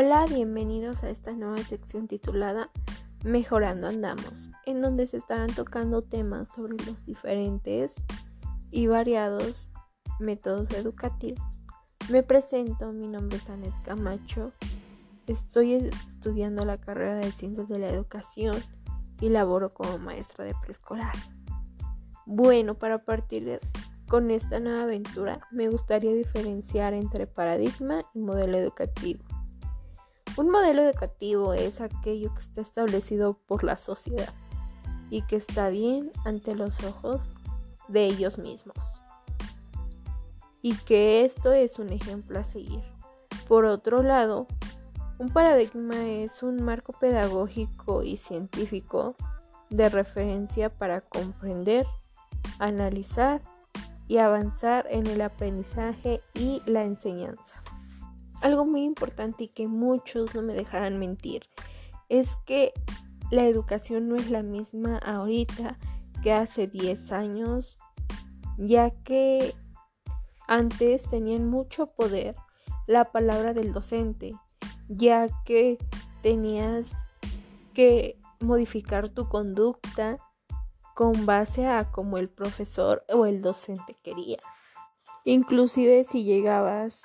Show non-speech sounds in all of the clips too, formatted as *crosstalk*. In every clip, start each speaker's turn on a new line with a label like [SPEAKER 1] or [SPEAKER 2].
[SPEAKER 1] Hola, bienvenidos a esta nueva sección titulada Mejorando Andamos, en donde se estarán tocando temas sobre los diferentes y variados métodos educativos. Me presento, mi nombre es Anet Camacho, estoy estudiando la carrera de Ciencias de la Educación y laboro como maestra de preescolar. Bueno, para partir con esta nueva aventura me gustaría diferenciar entre paradigma y modelo educativo. Un modelo educativo es aquello que está establecido por la sociedad y que está bien ante los ojos de ellos mismos. Y que esto es un ejemplo a seguir. Por otro lado, un paradigma es un marco pedagógico y científico de referencia para comprender, analizar y avanzar en el aprendizaje y la enseñanza. Algo muy importante y que muchos no me dejarán mentir es que la educación no es la misma ahorita que hace 10 años, ya que antes tenían mucho poder la palabra del docente, ya que tenías que modificar tu conducta con base a como el profesor o el docente quería. Inclusive si llegabas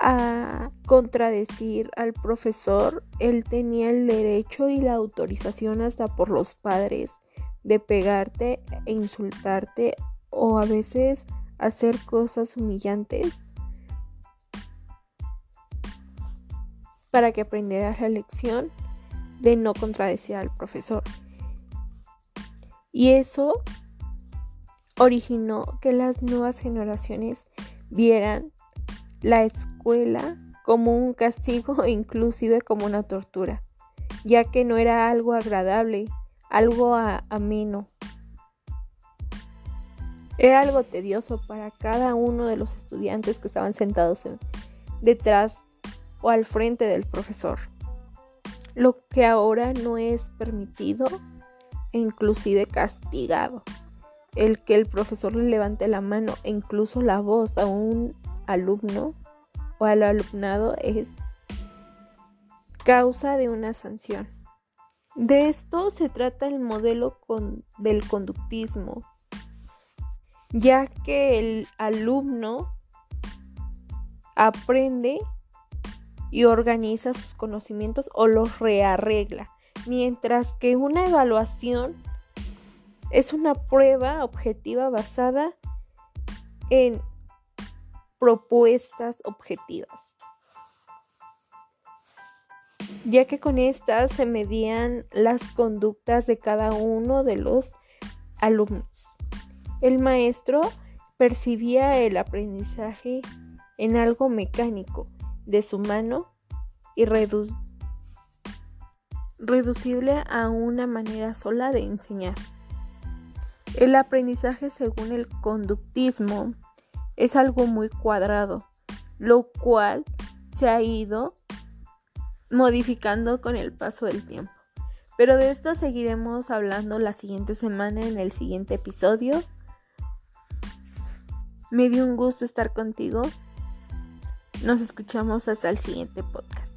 [SPEAKER 1] a contradecir al profesor, él tenía el derecho y la autorización hasta por los padres de pegarte e insultarte o a veces hacer cosas humillantes para que aprendieras la lección de no contradecir al profesor. Y eso originó que las nuevas generaciones vieran la escuela como un castigo *laughs* e inclusive como una tortura, ya que no era algo agradable, algo ameno. Era algo tedioso para cada uno de los estudiantes que estaban sentados detrás o al frente del profesor. Lo que ahora no es permitido e inclusive castigado. El que el profesor le levante la mano e incluso la voz a un alumno o al alumnado es causa de una sanción. De esto se trata el modelo del conductismo, ya que el alumno aprende y organiza sus conocimientos o los rearregla, mientras que una evaluación es una prueba objetiva basada en propuestas objetivas, ya que con estas se medían las conductas de cada uno de los alumnos. El maestro percibía el aprendizaje en algo mecánico, de su mano y reducible a una manera sola de enseñar. El aprendizaje según el conductismo es algo muy cuadrado, lo cual se ha ido modificando con el paso del tiempo. Pero de esto seguiremos hablando la siguiente semana en el siguiente episodio. Me dio un gusto estar contigo. Nos escuchamos hasta el siguiente podcast.